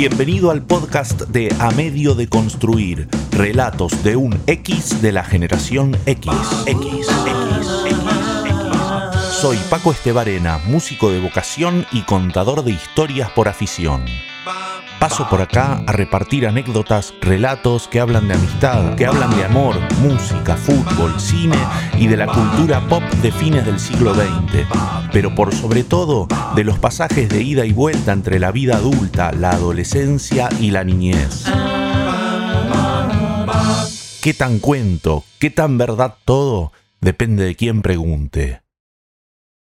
Bienvenido al podcast de A Medio de Construir, relatos de un X de la generación X. X, X, X, Soy Paco Estebarena, músico de vocación y contador de historias por afición. Paso por acá a repartir anécdotas, relatos que hablan de amistad, que hablan de amor, música, fútbol, cine y de la cultura pop de fines del siglo XX, pero por sobre todo de los pasajes de ida y vuelta entre la vida adulta, la adolescencia y la niñez. ¿Qué tan cuento? ¿Qué tan verdad todo? Depende de quién pregunte.